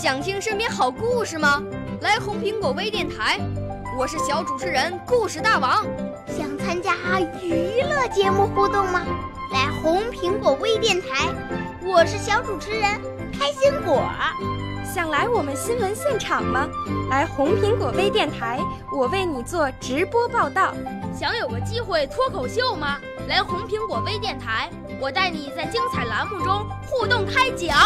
想听身边好故事吗？来红苹果微电台，我是小主持人故事大王。想参加娱乐节目互动吗？来红苹果微电台，我是小主持人开心果。想来我们新闻现场吗？来红苹果微电台，我为你做直播报道。想有个机会脱口秀吗？来红苹果微电台，我带你在精彩栏目中互动开讲。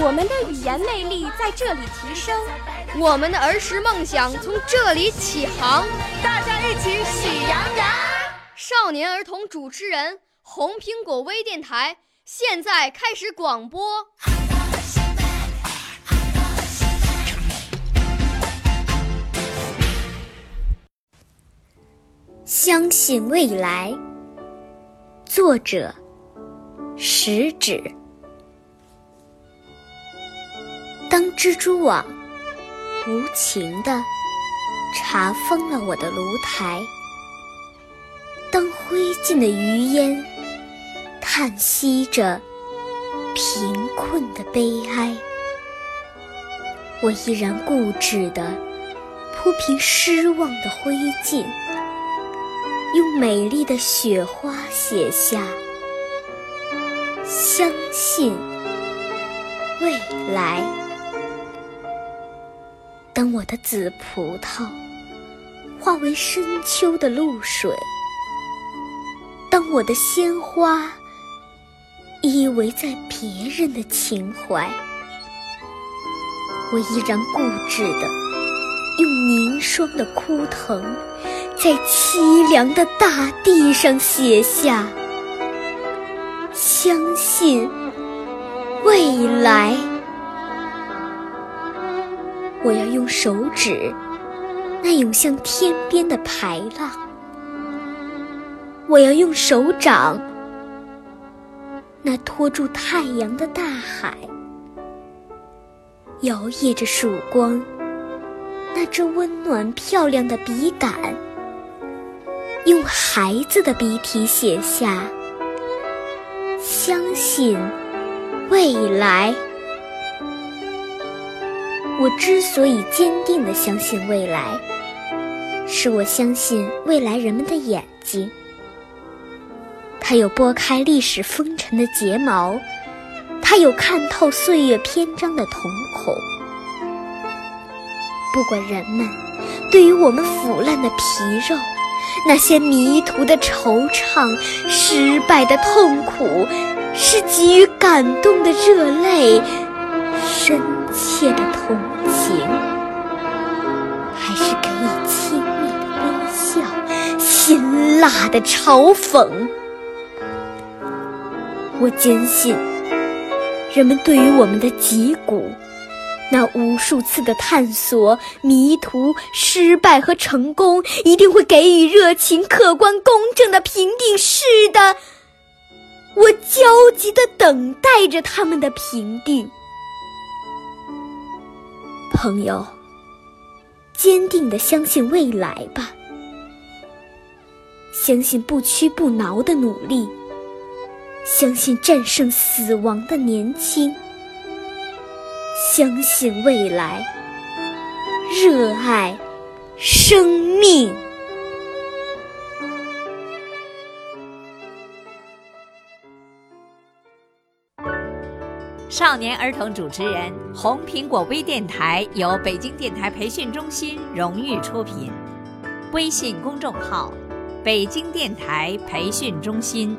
我们的语言魅力在这里提升，我们的儿时梦想从这里起航。大家一起喜羊羊。少年儿童主持人，红苹果微电台现在开始广播。相信未来。作者：食指。当蜘蛛网无情地查封了我的炉台，当灰烬的余烟叹息着贫困的悲哀，我依然固执地铺平失望的灰烬，用美丽的雪花写下“相信未来”。当我的紫葡萄化为深秋的露水，当我的鲜花依偎在别人的情怀，我依然固执的用凝霜的枯藤，在凄凉的大地上写下“相信未来”。我要用手指那涌向天边的排浪，我要用手掌那托住太阳的大海，摇曳着曙光那支温暖漂亮的笔杆，用孩子的笔体写下“相信未来”。我之所以坚定地相信未来，是我相信未来人们的眼睛。它有拨开历史风尘的睫毛，它有看透岁月篇章的瞳孔。不管人们对于我们腐烂的皮肉，那些迷途的惆怅，失败的痛苦，是给予感动的热泪，深切的同情，还是给予亲密的微笑，辛辣的嘲讽？我坚信，人们对于我们的脊骨，那无数次的探索、迷途、失败和成功，一定会给予热情、客观、公正的评定。是的，我焦急地等待着他们的评定。朋友，坚定地相信未来吧，相信不屈不挠的努力，相信战胜死亡的年轻，相信未来，热爱生命。少年儿童主持人，红苹果微电台由北京电台培训中心荣誉出品，微信公众号：北京电台培训中心。